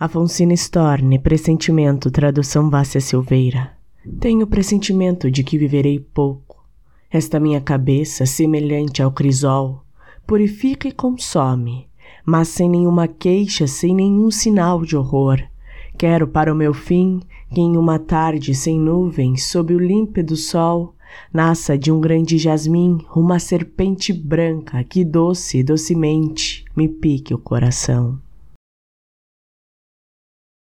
Afonsina Storni, pressentimento, tradução Vácia Silveira. Tenho pressentimento de que viverei pouco. Esta minha cabeça, semelhante ao crisol, purifica e consome, mas sem nenhuma queixa, sem nenhum sinal de horror. Quero para o meu fim que em uma tarde sem nuvens, sob o límpido sol, nasça de um grande jasmim uma serpente branca que doce, docemente me pique o coração.